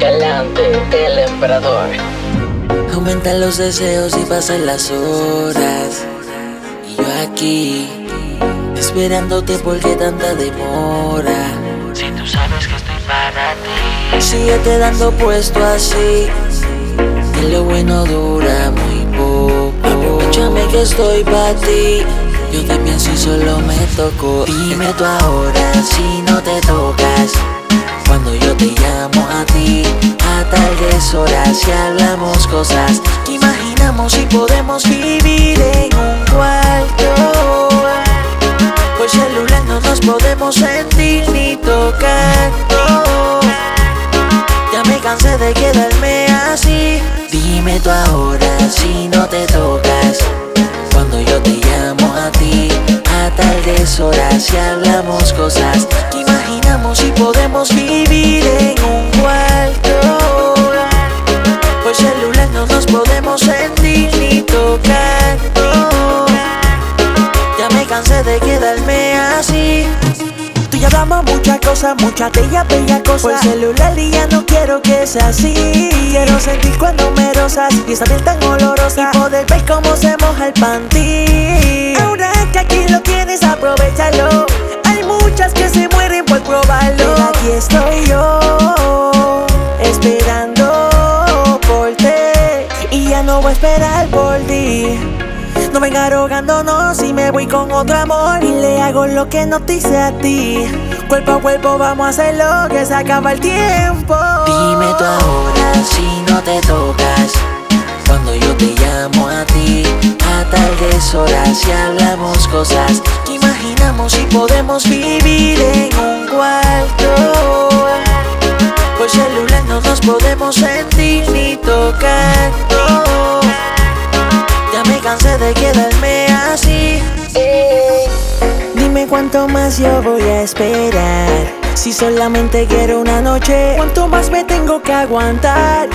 Galante, el emperador. Aumentan los deseos y pasan las horas. Y yo aquí, esperándote porque tanta demora. Si tú sabes que estoy para ti. Síguete dando puesto así. Que lo bueno dura muy poco. Aprovechame que estoy para ti. Yo te pienso solo me toco. Dime tú ahora si no te tocas. Cuando yo te llamo a ti, a tales horas y hablamos cosas imaginamos y podemos vivir en un cuarto. Por celular no nos podemos sentir ni tocar. Ya me cansé de quedarme Dime tú ahora si no te tocas. Cuando yo te llamo a ti, a tales horas y hablamos cosas que imaginamos y podemos vivir en un cuarto. Por celular no nos podemos sentir ni tocar. Ya me cansé de quedarme así. Y hablamos muchas cosas, muchas de ellas bellas cosas. Por celular y ya no quiero que sea así. Quiero sentir cuando me rosas y esa piel tan olorosa. Y poder ver cómo se moja el panty. Ahora que aquí lo tienes, aprovechalo. Hay muchas que se mueren por probarlo. Pero aquí estoy yo, esperando por ti. Y ya no voy a esperar por ti. No venga rogándonos y me voy con otro amor Y le hago lo que no te hice a ti. Cuerpo a cuerpo vamos a hacerlo que se acaba el tiempo. Dime tú ahora si no te tocas. Cuando yo te llamo a ti A tales horas y hablamos cosas Que imaginamos y podemos vivir en un cuarto. Por celular no nos podemos sentir ni tocar de quedarme así. Dime cuánto más yo voy a esperar. Si solamente quiero una noche, ¿cuánto más me tengo que aguantar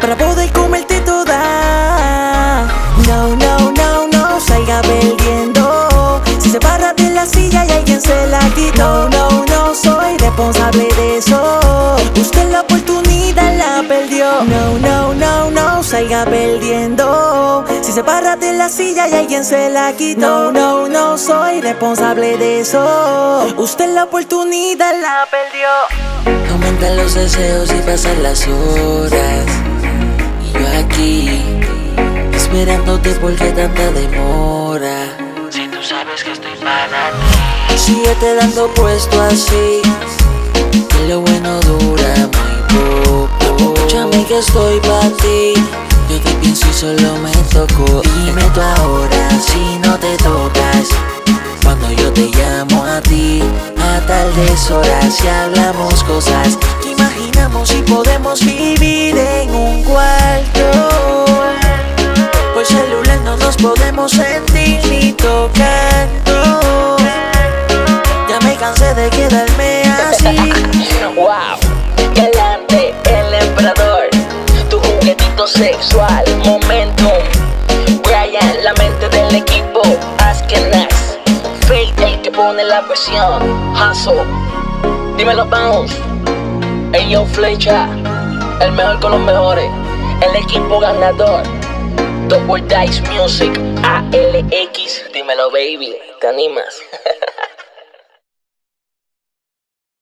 para poder comerte toda? No, no, no, no, salga perdiendo. Si se para de la silla y alguien se la quitó. No, no, no soy responsable de eso. Usted la oportunidad la perdió. No, no, no, no, salga perdiendo. Si se para de la silla y alguien se la quitó. No, no, no soy responsable de eso. Usted la oportunidad la perdió. Aumentan los deseos y pasan las horas. Y yo aquí, esperándote porque tanta demora. Si tú sabes que estoy para ti. Síguete dando puesto así. Que lo bueno dura muy poco. Escúchame que estoy para ti. Yo te pienso y solo me toco. Dime tú ahora si no te tocas. Cuando yo te llamo a ti, a tales horas y hablamos cosas que imaginamos y podemos vivir en un cuarto. Por celular no nos podemos sentir ni tocar. no. Ya me cansé de quedarme así. Wow, galante, el emperador. Tu juguetito sexual, momentum. Pone la presión. Hustle. Dímelo, bounce. Yo, flecha. El mejor con los mejores. El equipo ganador. Double Dice Music. ALX. Dímelo, baby. ¿Te animas?